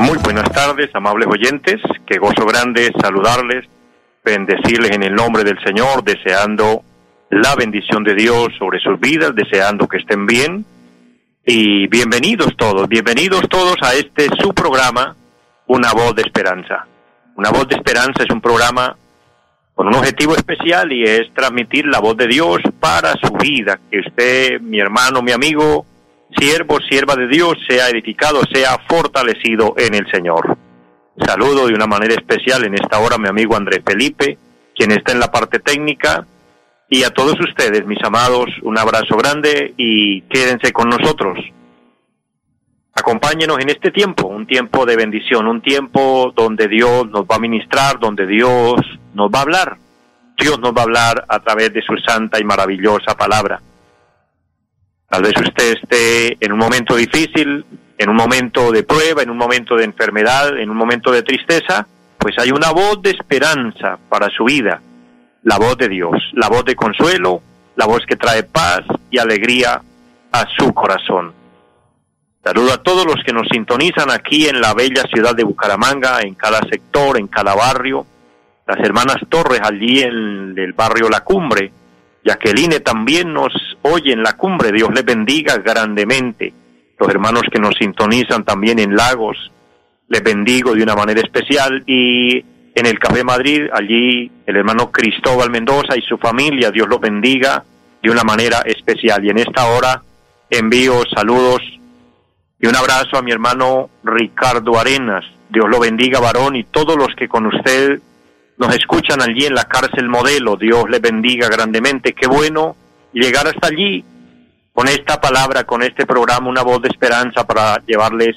muy buenas tardes, amables oyentes. Qué gozo grande saludarles, bendecirles en el nombre del Señor, deseando la bendición de Dios sobre sus vidas, deseando que estén bien. Y bienvenidos todos, bienvenidos todos a este su programa, Una voz de esperanza. Una voz de esperanza es un programa con un objetivo especial y es transmitir la voz de Dios para su vida. Que usted, mi hermano, mi amigo, siervo, sierva de Dios, sea edificado, sea fortalecido en el Señor. Saludo de una manera especial en esta hora a mi amigo Andrés Felipe, quien está en la parte técnica, y a todos ustedes, mis amados, un abrazo grande y quédense con nosotros. Acompáñenos en este tiempo, un tiempo de bendición, un tiempo donde Dios nos va a ministrar, donde Dios nos va a hablar. Dios nos va a hablar a través de su santa y maravillosa palabra. Tal vez usted esté en un momento difícil, en un momento de prueba, en un momento de enfermedad, en un momento de tristeza, pues hay una voz de esperanza para su vida, la voz de Dios, la voz de consuelo, la voz que trae paz y alegría a su corazón. Saludo a todos los que nos sintonizan aquí en la bella ciudad de Bucaramanga, en cada sector, en cada barrio, las hermanas Torres allí en el barrio La Cumbre, Jacqueline también nos oye en la cumbre, Dios les bendiga grandemente. Los hermanos que nos sintonizan también en Lagos, les bendigo de una manera especial. Y en el Café Madrid, allí el hermano Cristóbal Mendoza y su familia, Dios los bendiga de una manera especial. Y en esta hora envío saludos y un abrazo a mi hermano Ricardo Arenas. Dios lo bendiga, varón, y todos los que con usted nos escuchan allí en la cárcel modelo, Dios les bendiga grandemente, qué bueno llegar hasta allí con esta palabra, con este programa, una voz de esperanza para llevarles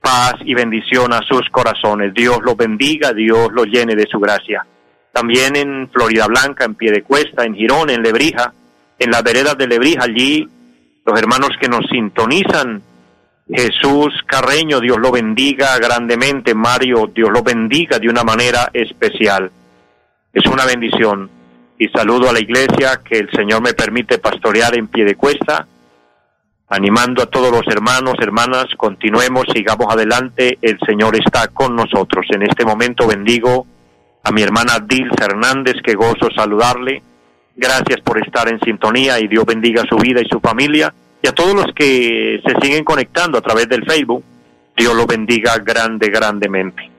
paz y bendición a sus corazones. Dios los bendiga, Dios los llene de su gracia. También en Florida Blanca, en Piedecuesta, en Girón, en Lebrija, en las veredas de Lebrija, allí los hermanos que nos sintonizan Jesús Carreño, Dios lo bendiga grandemente. Mario, Dios lo bendiga de una manera especial. Es una bendición. Y saludo a la iglesia que el Señor me permite pastorear en pie de cuesta, animando a todos los hermanos, hermanas, continuemos, sigamos adelante, el Señor está con nosotros. En este momento bendigo a mi hermana Dil Hernández, que gozo saludarle. Gracias por estar en sintonía y Dios bendiga su vida y su familia y a todos los que se siguen conectando a través del Facebook, Dios lo bendiga grande, grandemente.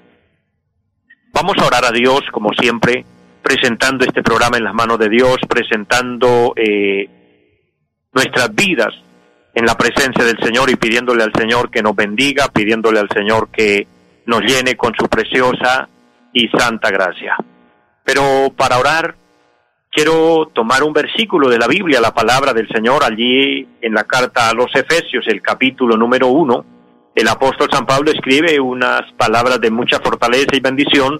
Vamos a orar a Dios, como siempre, presentando este programa en las manos de Dios, presentando eh, nuestras vidas en la presencia del Señor y pidiéndole al Señor que nos bendiga, pidiéndole al Señor que nos llene con su preciosa y santa gracia. Pero para orar quiero tomar un versículo de la Biblia, la palabra del Señor, allí en la carta a los Efesios, el capítulo número uno. El apóstol San Pablo escribe unas palabras de mucha fortaleza y bendición,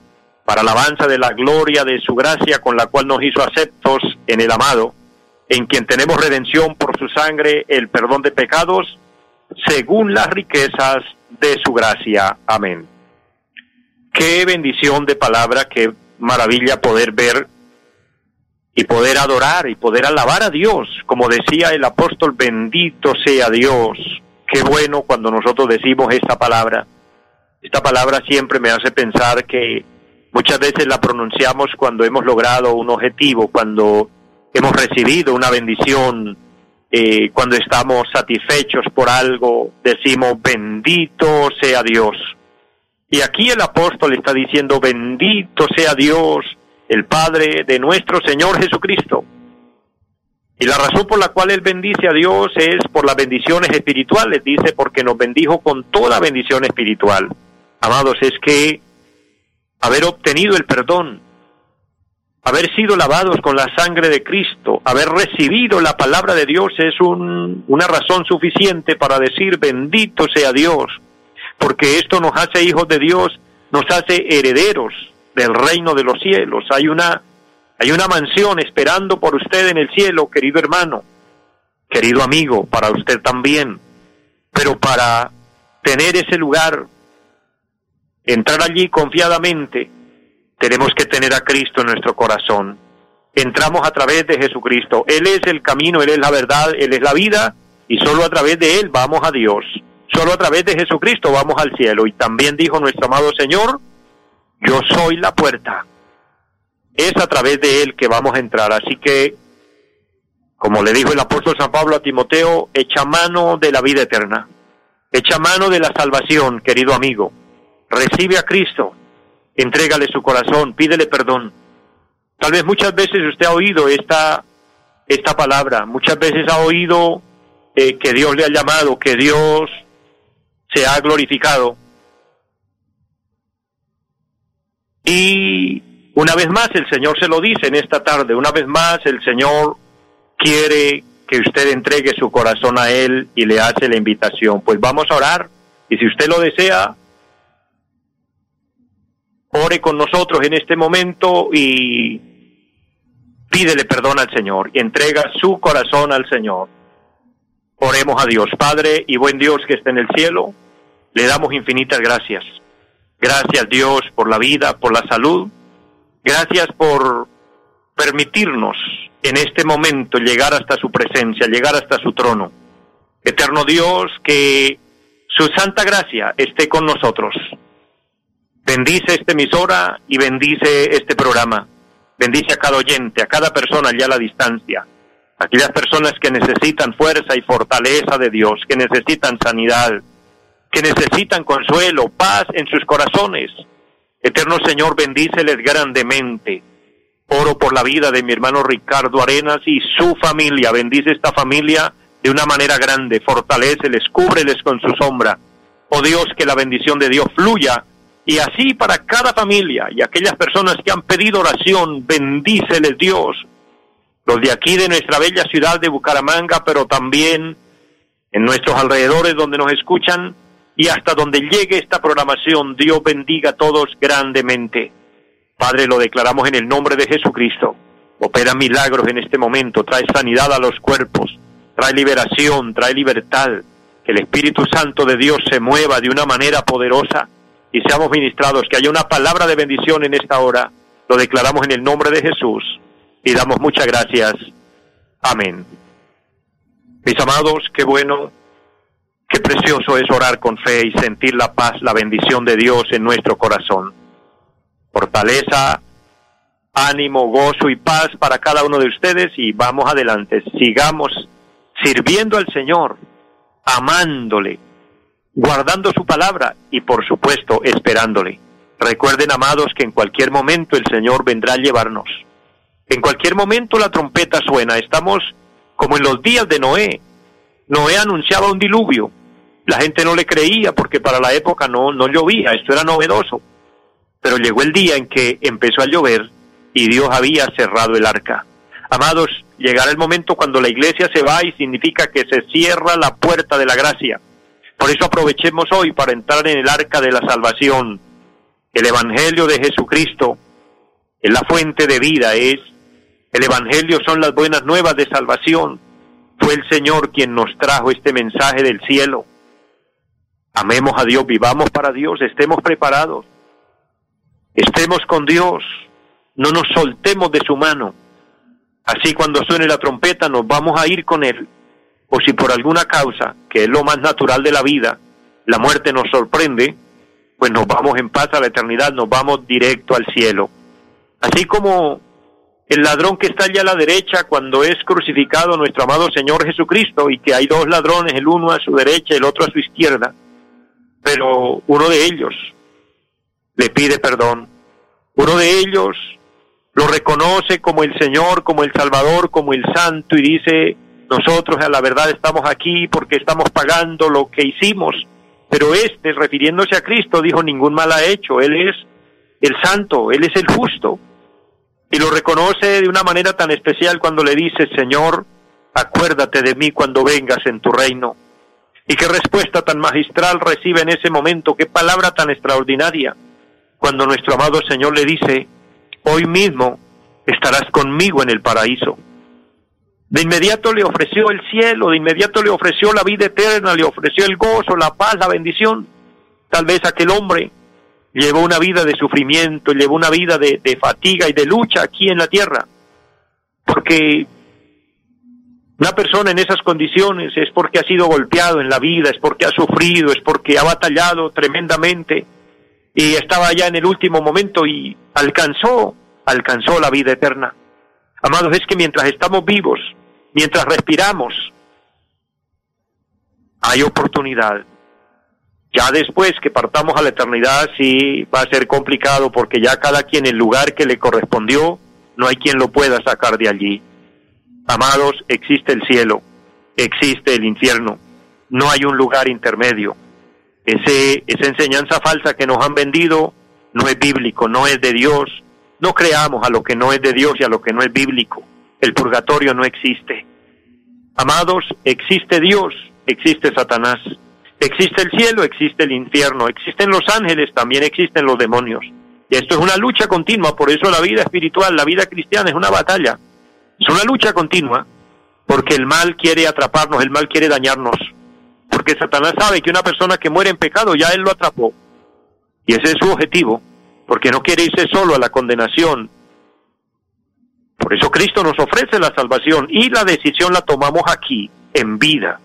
para alabanza de la gloria de su gracia con la cual nos hizo aceptos en el amado, en quien tenemos redención por su sangre, el perdón de pecados, según las riquezas de su gracia. Amén. Qué bendición de palabra, qué maravilla poder ver y poder adorar y poder alabar a Dios, como decía el apóstol, bendito sea Dios. Qué bueno cuando nosotros decimos esta palabra. Esta palabra siempre me hace pensar que muchas veces la pronunciamos cuando hemos logrado un objetivo, cuando hemos recibido una bendición, eh, cuando estamos satisfechos por algo, decimos bendito sea Dios. Y aquí el apóstol está diciendo, bendito sea Dios, el Padre de nuestro Señor Jesucristo. Y la razón por la cual él bendice a Dios es por las bendiciones espirituales, dice, porque nos bendijo con toda bendición espiritual. Amados, es que haber obtenido el perdón, haber sido lavados con la sangre de Cristo, haber recibido la palabra de Dios es una razón suficiente para decir bendito sea Dios, porque esto nos hace hijos de Dios, nos hace herederos del reino de los cielos. Hay una, hay una mansión esperando por usted en el cielo, querido hermano, querido amigo, para usted también. Pero para tener ese lugar, entrar allí confiadamente, tenemos que tener a Cristo en nuestro corazón. Entramos a través de Jesucristo. Él es el camino, Él es la verdad, Él es la vida y solo a través de Él vamos a Dios. Solo a través de Jesucristo vamos al cielo. Y también dijo nuestro amado Señor, yo soy la puerta. Es a través de Él que vamos a entrar. Así que, como le dijo el apóstol San Pablo a Timoteo, echa mano de la vida eterna. Echa mano de la salvación, querido amigo. Recibe a Cristo entrégale su corazón, pídele perdón. Tal vez muchas veces usted ha oído esta, esta palabra, muchas veces ha oído eh, que Dios le ha llamado, que Dios se ha glorificado. Y una vez más el Señor se lo dice en esta tarde, una vez más el Señor quiere que usted entregue su corazón a Él y le hace la invitación. Pues vamos a orar y si usted lo desea, ore con nosotros en este momento y pídele perdón al Señor y entrega su corazón al Señor. Oremos a Dios, Padre y buen Dios que está en el cielo, le damos infinitas gracias. Gracias Dios por la vida, por la salud. Gracias por permitirnos en este momento llegar hasta su presencia, llegar hasta su trono. Eterno Dios, que su santa gracia esté con nosotros Bendice esta emisora y bendice este programa. Bendice a cada oyente, a cada persona allá a la distancia. Aquellas personas que necesitan fuerza y fortaleza de Dios, que necesitan sanidad, que necesitan consuelo, paz en sus corazones. Eterno Señor, bendíceles grandemente. Oro por la vida de mi hermano Ricardo Arenas y su familia. Bendice esta familia de una manera grande. Fortaleceles, cúbreles con su sombra. Oh Dios, que la bendición de Dios fluya y así para cada familia y aquellas personas que han pedido oración, bendíceles Dios. Los de aquí de nuestra bella ciudad de Bucaramanga, pero también en nuestros alrededores donde nos escuchan y hasta donde llegue esta programación, Dios bendiga a todos grandemente. Padre, lo declaramos en el nombre de Jesucristo. Opera milagros en este momento, trae sanidad a los cuerpos, trae liberación, trae libertad. Que el Espíritu Santo de Dios se mueva de una manera poderosa y seamos ministrados, que haya una palabra de bendición en esta hora. Lo declaramos en el nombre de Jesús y damos muchas gracias. Amén. Mis amados, qué bueno, qué precioso es orar con fe y sentir la paz, la bendición de Dios en nuestro corazón. Fortaleza, ánimo, gozo y paz para cada uno de ustedes y vamos adelante. Sigamos sirviendo al Señor, amándole, guardando su palabra y por supuesto esperándole. Recuerden, amados, que en cualquier momento el Señor vendrá a llevarnos. En cualquier momento la trompeta suena. Estamos como en los días de Noé. Noé anunciaba un diluvio. La gente no le creía porque para la época no, no llovía. Esto era novedoso. Pero llegó el día en que empezó a llover y Dios había cerrado el arca. Amados, llegará el momento cuando la iglesia se va y significa que se cierra la puerta de la gracia por eso aprovechemos hoy para entrar en el arca de la salvación. El Evangelio de Jesucristo es la fuente de vida, es el Evangelio son las buenas nuevas de salvación. Fue el Señor quien nos trajo este mensaje del cielo. Amemos a Dios, vivamos para Dios, estemos preparados. Estemos con Dios, no nos soltemos de su mano. Así cuando suene la trompeta nos vamos a ir con Él o si por alguna causa, que es lo más natural de la vida, la muerte nos sorprende, pues nos vamos en paz a la eternidad, nos vamos directo al cielo. Así como el ladrón que está allá a la derecha cuando es crucificado nuestro amado Señor Jesucristo y que hay dos ladrones, el uno a su derecha el otro a su izquierda, pero uno de ellos le pide perdón. Uno de ellos lo reconoce como el Señor, como el Salvador, como el Santo y dice, nosotros a la verdad estamos aquí porque estamos pagando lo que hicimos. Pero este, refiriéndose a Cristo, dijo, ningún mal ha hecho. Él es el Santo, Él es el justo. Y lo reconoce de una manera tan especial cuando le dice, Señor, acuérdate de mí cuando vengas en tu reino. Y qué respuesta tan magistral recibe en ese momento, qué palabra tan extraordinaria, cuando nuestro amado Señor le dice, hoy mismo estarás conmigo en el paraíso. De inmediato le ofreció el cielo, de inmediato le ofreció la vida eterna, le ofreció el gozo, la paz, la bendición. Tal vez aquel hombre llevó una vida de sufrimiento, llevó una vida de, de fatiga y de lucha aquí en la tierra. Porque una persona en esas condiciones es porque ha sido golpeado en la vida, es porque ha sufrido, es porque ha batallado tremendamente y estaba ya en el último momento y alcanzó, alcanzó la vida eterna. Amados, es que mientras estamos vivos, mientras respiramos, hay oportunidad. Ya después que partamos a la eternidad sí va a ser complicado porque ya cada quien el lugar que le correspondió, no hay quien lo pueda sacar de allí. Amados, existe el cielo, existe el infierno, no hay un lugar intermedio. Ese, esa enseñanza falsa que nos han vendido no es bíblico, no es de Dios. No creamos a lo que no es de Dios y a lo que no es bíblico. El purgatorio no existe. Amados, existe Dios, existe Satanás. Existe el cielo, existe el infierno, existen los ángeles, también existen los demonios. Y esto es una lucha continua, por eso la vida espiritual, la vida cristiana es una batalla. Es una lucha continua, porque el mal quiere atraparnos, el mal quiere dañarnos. Porque Satanás sabe que una persona que muere en pecado ya él lo atrapó. Y ese es su objetivo, porque no quiere irse solo a la condenación, por eso Cristo nos ofrece la salvación y la decisión la tomamos aquí, en vida.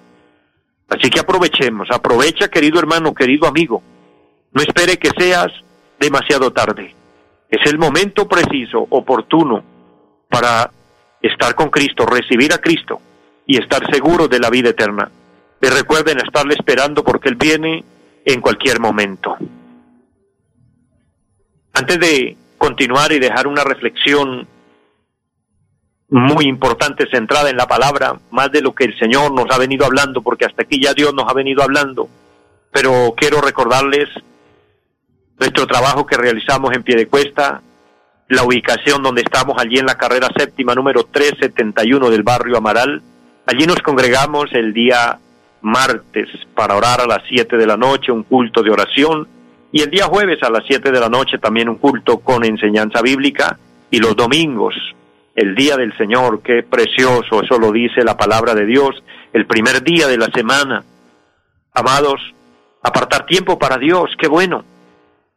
Así que aprovechemos, aprovecha querido hermano, querido amigo. No espere que seas demasiado tarde. Es el momento preciso, oportuno, para estar con Cristo, recibir a Cristo y estar seguro de la vida eterna. Y recuerden estarle esperando porque Él viene en cualquier momento. Antes de continuar y dejar una reflexión muy importante, centrada en la palabra, más de lo que el Señor nos ha venido hablando, porque hasta aquí ya Dios nos ha venido hablando. Pero quiero recordarles nuestro trabajo que realizamos en pie de cuesta, la ubicación donde estamos allí en la carrera séptima número 371 del barrio Amaral. Allí nos congregamos el día martes para orar a las 7 de la noche, un culto de oración, y el día jueves a las 7 de la noche también un culto con enseñanza bíblica, y los domingos el día del Señor, qué precioso, eso lo dice la palabra de Dios, el primer día de la semana. Amados, apartar tiempo para Dios, qué bueno.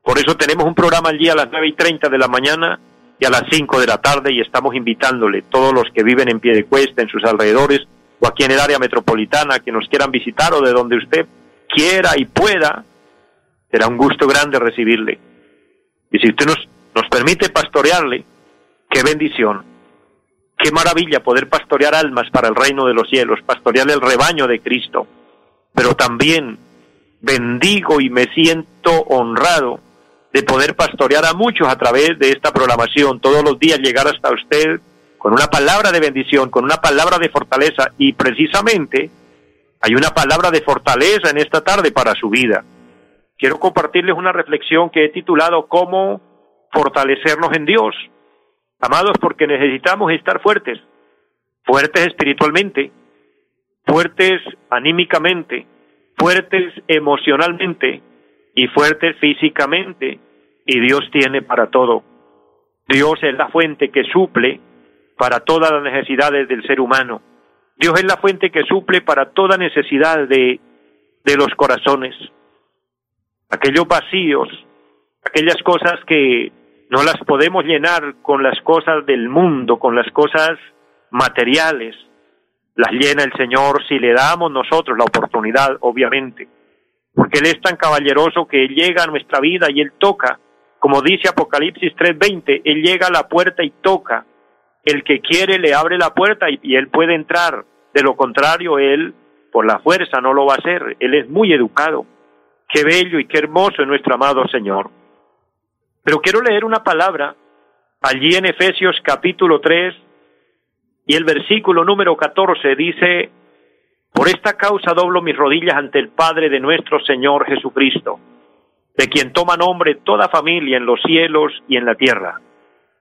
Por eso tenemos un programa allí a las nueve y treinta de la mañana y a las cinco de la tarde y estamos invitándole todos los que viven en pie de cuesta, en sus alrededores o aquí en el área metropolitana, que nos quieran visitar o de donde usted quiera y pueda, será un gusto grande recibirle. Y si usted nos permite pastorearle, qué bendición. Qué maravilla poder pastorear almas para el reino de los cielos, pastorear el rebaño de Cristo. Pero también bendigo y me siento honrado de poder pastorear a muchos a través de esta programación, todos los días llegar hasta usted con una palabra de bendición, con una palabra de fortaleza y precisamente hay una palabra de fortaleza en esta tarde para su vida. Quiero compartirles una reflexión que he titulado ¿Cómo fortalecernos en Dios? Amados, porque necesitamos estar fuertes, fuertes espiritualmente, fuertes anímicamente, fuertes emocionalmente y fuertes físicamente. Y Dios tiene para todo. Dios es la fuente que suple para todas las necesidades del ser humano. Dios es la fuente que suple para toda necesidad de, de los corazones. Aquellos vacíos, aquellas cosas que no las podemos llenar con las cosas del mundo, con las cosas materiales. Las llena el Señor si le damos nosotros la oportunidad, obviamente. Porque Él es tan caballeroso que Él llega a nuestra vida y Él toca. Como dice Apocalipsis 3:20, Él llega a la puerta y toca. El que quiere le abre la puerta y, Él puede entrar. De lo contrario, Él por la fuerza no lo va a hacer. Él es muy educado. Qué bello y qué hermoso es nuestro amado Señor. Pero quiero leer una palabra allí en Efesios capítulo 3 y el versículo número 14 dice, por esta causa doblo mis rodillas ante el Padre de nuestro Señor Jesucristo, de quien toma nombre toda familia en los cielos y en la tierra,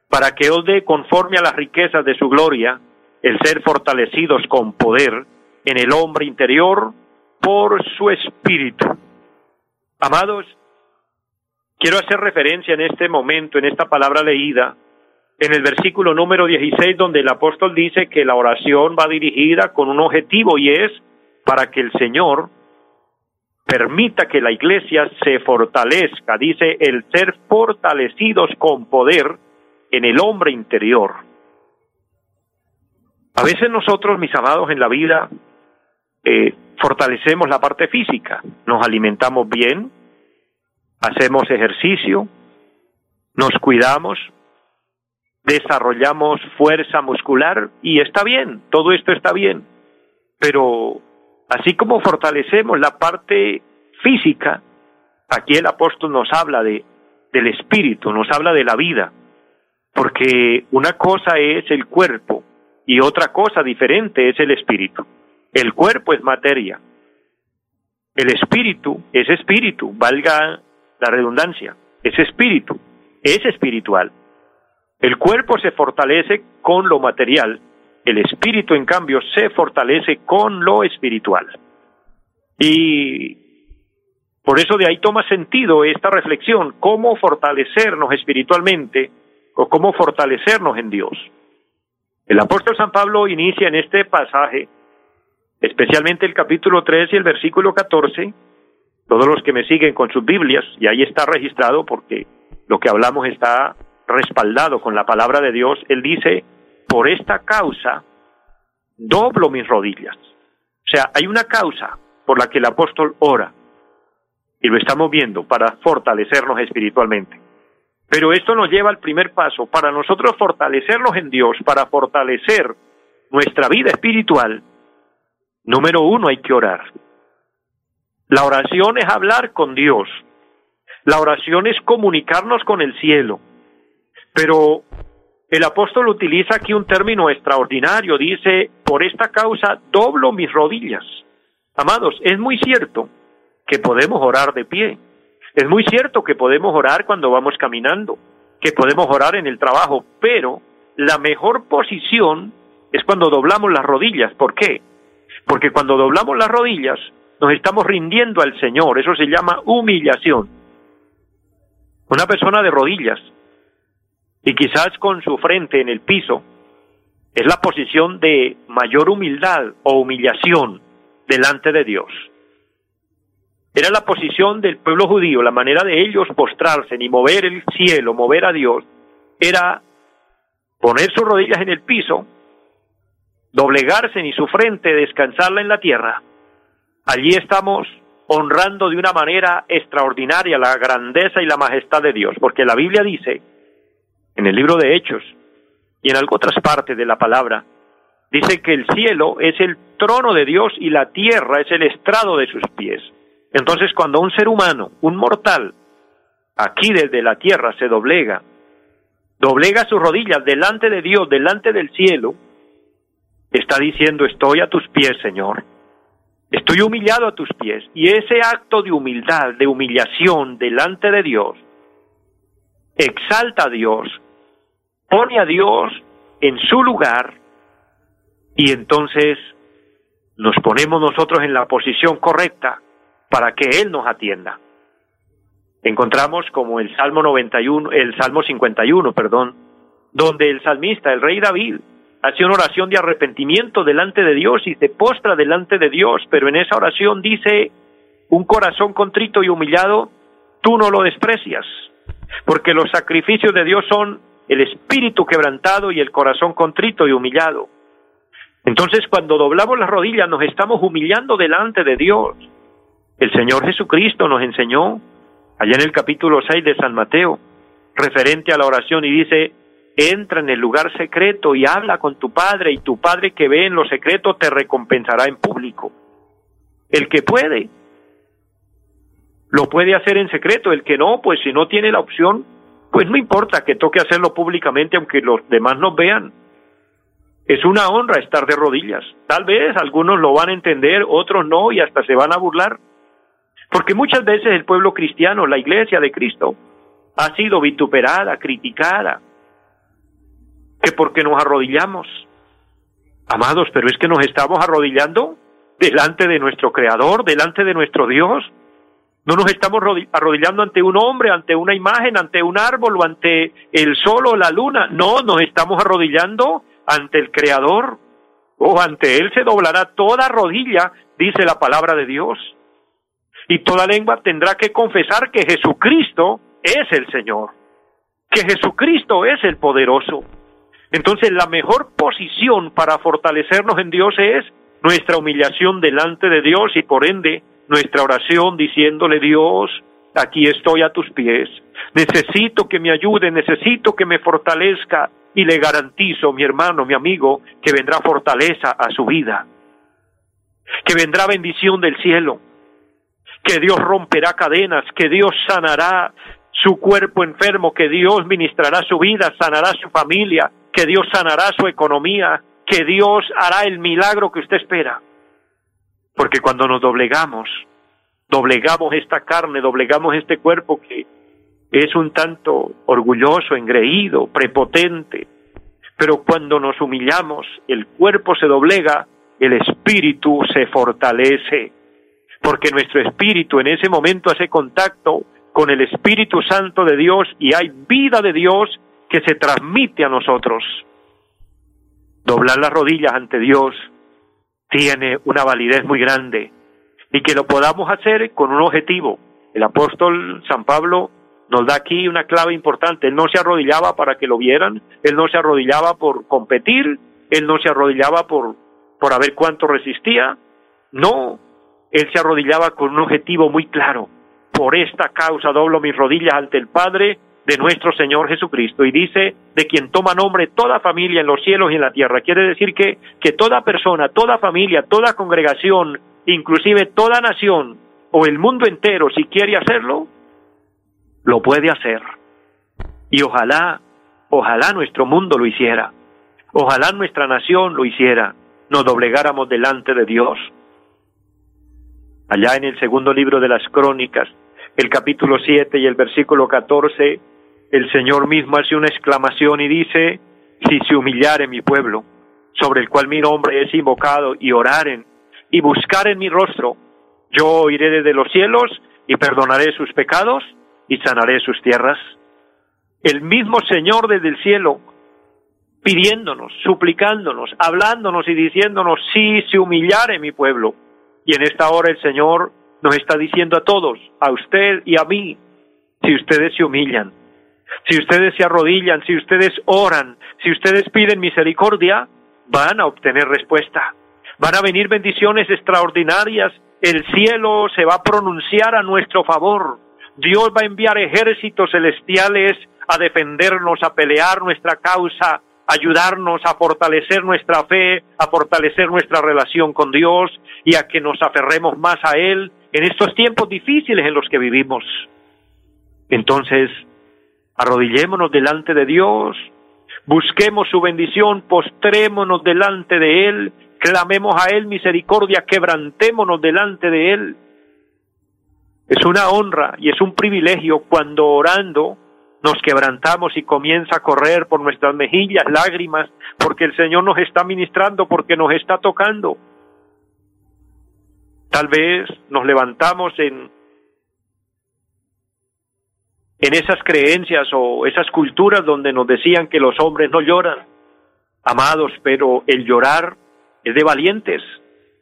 para que os dé conforme a las riquezas de su gloria el ser fortalecidos con poder en el hombre interior por su espíritu. Amados, quiero hacer referencia en este momento, en esta palabra leída, en el versículo número 16, donde el apóstol dice que la oración va dirigida con un objetivo y es para que el Señor permita que la iglesia se fortalezca, dice el ser fortalecidos con poder en el hombre interior. A veces nosotros, mis amados, en la vida eh, fortalecemos la parte física, nos alimentamos bien, hacemos ejercicio, nos cuidamos, desarrollamos fuerza muscular y está bien, todo esto está bien, pero así como fortalecemos la parte física, aquí el apóstol nos habla de del espíritu, nos habla de la vida, porque una cosa es el cuerpo y otra cosa diferente es el espíritu. El cuerpo es materia, el espíritu es espíritu, valga la redundancia, es espíritu, es espiritual. El cuerpo se fortalece con lo material, el espíritu en cambio se fortalece con lo espiritual. Y por eso de ahí toma sentido esta reflexión, cómo fortalecernos espiritualmente o cómo fortalecernos en Dios. El apóstol San Pablo inicia en este pasaje, especialmente el capítulo 3 y el versículo 14, todos los que me siguen con sus Biblias, y ahí está registrado porque lo que hablamos está respaldado con la palabra de Dios, él dice, por esta causa doblo mis rodillas. O sea, hay una causa por la que el apóstol ora, y lo estamos viendo para fortalecernos espiritualmente. Pero esto nos lleva al primer paso, para nosotros fortalecernos en Dios, para fortalecer nuestra vida espiritual, número uno hay que orar. La oración es hablar con Dios. La oración es comunicarnos con el cielo. Pero el apóstol utiliza aquí un término extraordinario, dice, por esta causa doblo mis rodillas. Amados, es muy cierto que podemos orar de pie, es muy cierto que podemos orar cuando vamos caminando, que podemos orar en el trabajo, pero la mejor posición es cuando doblamos las rodillas. ¿Por qué? Porque cuando doblamos las rodillas nos estamos rindiendo al Señor, eso se llama humillación. Una persona de rodillas y quizás con su frente en el piso, es la posición de mayor humildad o humillación delante de Dios. Era la posición del pueblo judío, la manera de ellos postrarse ni mover el cielo, mover a Dios, era poner sus rodillas en el piso, doblegarse ni su frente, descansarla en la tierra. Allí estamos honrando de una manera extraordinaria la grandeza y la majestad de Dios, porque la Biblia dice en el libro de Hechos y en otras partes de la palabra, dice que el cielo es el trono de Dios y la tierra es el estrado de sus pies. Entonces cuando un ser humano, un mortal, aquí desde la tierra se doblega, doblega sus rodillas delante de Dios, delante del cielo, está diciendo, estoy a tus pies, Señor. Estoy humillado a tus pies. Y ese acto de humildad, de humillación delante de Dios, exalta a Dios, pone a Dios en su lugar y entonces nos ponemos nosotros en la posición correcta para que Él nos atienda. Encontramos como el Salmo 91, el Salmo 51, perdón, donde el salmista, el rey David, hace una oración de arrepentimiento delante de Dios y se postra delante de Dios, pero en esa oración dice, un corazón contrito y humillado, tú no lo desprecias, porque los sacrificios de Dios son el espíritu quebrantado y el corazón contrito y humillado. Entonces cuando doblamos las rodillas nos estamos humillando delante de Dios. El Señor Jesucristo nos enseñó allá en el capítulo 6 de San Mateo, referente a la oración, y dice, entra en el lugar secreto y habla con tu Padre, y tu Padre que ve en lo secreto te recompensará en público. El que puede, lo puede hacer en secreto, el que no, pues si no tiene la opción, pues no importa que toque hacerlo públicamente aunque los demás nos vean. Es una honra estar de rodillas. Tal vez algunos lo van a entender, otros no y hasta se van a burlar. Porque muchas veces el pueblo cristiano, la iglesia de Cristo, ha sido vituperada, criticada, que porque nos arrodillamos. Amados, pero es que nos estamos arrodillando delante de nuestro Creador, delante de nuestro Dios. No nos estamos arrodillando ante un hombre, ante una imagen, ante un árbol o ante el sol o la luna. No, nos estamos arrodillando ante el Creador. O ante Él se doblará toda rodilla, dice la palabra de Dios. Y toda lengua tendrá que confesar que Jesucristo es el Señor, que Jesucristo es el poderoso. Entonces la mejor posición para fortalecernos en Dios es nuestra humillación delante de Dios y por ende nuestra oración diciéndole Dios, aquí estoy a tus pies, necesito que me ayude, necesito que me fortalezca y le garantizo, mi hermano, mi amigo, que vendrá fortaleza a su vida, que vendrá bendición del cielo, que Dios romperá cadenas, que Dios sanará su cuerpo enfermo, que Dios ministrará su vida, sanará su familia, que Dios sanará su economía, que Dios hará el milagro que usted espera. Porque cuando nos doblegamos, doblegamos esta carne, doblegamos este cuerpo que es un tanto orgulloso, engreído, prepotente. Pero cuando nos humillamos, el cuerpo se doblega, el espíritu se fortalece. Porque nuestro espíritu en ese momento hace contacto con el Espíritu Santo de Dios y hay vida de Dios que se transmite a nosotros. Doblar las rodillas ante Dios tiene una validez muy grande y que lo podamos hacer con un objetivo. El apóstol San Pablo nos da aquí una clave importante. Él no se arrodillaba para que lo vieran, él no se arrodillaba por competir, él no se arrodillaba por, por ver cuánto resistía. No, él se arrodillaba con un objetivo muy claro por esta causa doblo mis rodillas ante el Padre de nuestro Señor Jesucristo. Y dice, de quien toma nombre toda familia en los cielos y en la tierra. Quiere decir que, que toda persona, toda familia, toda congregación, inclusive toda nación o el mundo entero, si quiere hacerlo, lo puede hacer. Y ojalá, ojalá nuestro mundo lo hiciera. Ojalá nuestra nación lo hiciera. Nos doblegáramos delante de Dios. Allá en el segundo libro de las crónicas, el capítulo 7 y el versículo 14, el Señor mismo hace una exclamación y dice, si se humillare mi pueblo, sobre el cual mi nombre es invocado, y oraren, y buscaren mi rostro, yo oiré desde los cielos, y perdonaré sus pecados, y sanaré sus tierras. El mismo Señor desde el cielo, pidiéndonos, suplicándonos, hablándonos y diciéndonos, si se humillare mi pueblo. Y en esta hora el Señor nos está diciendo a todos, a usted y a mí, si ustedes se humillan, si ustedes se arrodillan, si ustedes oran, si ustedes piden misericordia, van a obtener respuesta. Van a venir bendiciones extraordinarias. El cielo se va a pronunciar a nuestro favor. Dios va a enviar ejércitos celestiales a defendernos, a pelear nuestra causa, ayudarnos a fortalecer nuestra fe, a fortalecer nuestra relación con Dios y a que nos aferremos más a Él en estos tiempos difíciles en los que vivimos. Entonces, arrodillémonos delante de Dios, busquemos su bendición, postrémonos delante de Él, clamemos a Él misericordia, quebrantémonos delante de Él. Es una honra y es un privilegio cuando orando nos quebrantamos y comienza a correr por nuestras mejillas lágrimas, porque el Señor nos está ministrando, porque nos está tocando. Tal vez nos levantamos en, en esas creencias o esas culturas donde nos decían que los hombres no lloran. Amados, pero el llorar es de valientes.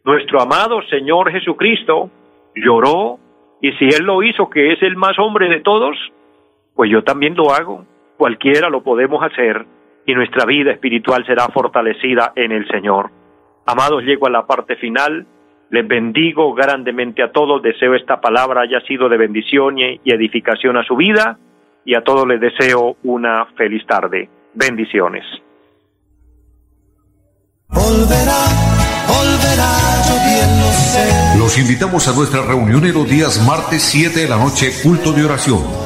Nuestro amado Señor Jesucristo lloró y si Él lo hizo, que es el más hombre de todos, pues yo también lo hago. Cualquiera lo podemos hacer y nuestra vida espiritual será fortalecida en el Señor. Amados, llego a la parte final les bendigo grandemente a todos, deseo esta palabra haya sido de bendición y edificación a su vida y a todos les deseo una feliz tarde. Bendiciones. Los invitamos a nuestra reunión en los días martes 7 de la noche, culto de oración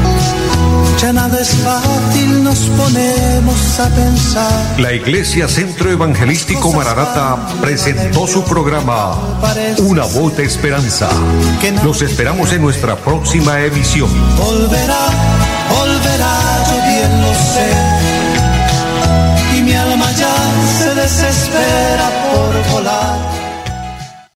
ya nada es fácil, nos ponemos a pensar. La Iglesia Centro Evangelístico Mararata presentó su programa Una voz de esperanza. Los esperamos en nuestra próxima emisión. Volverá, volverá, yo bien lo sé. Y mi alma ya se desespera por volar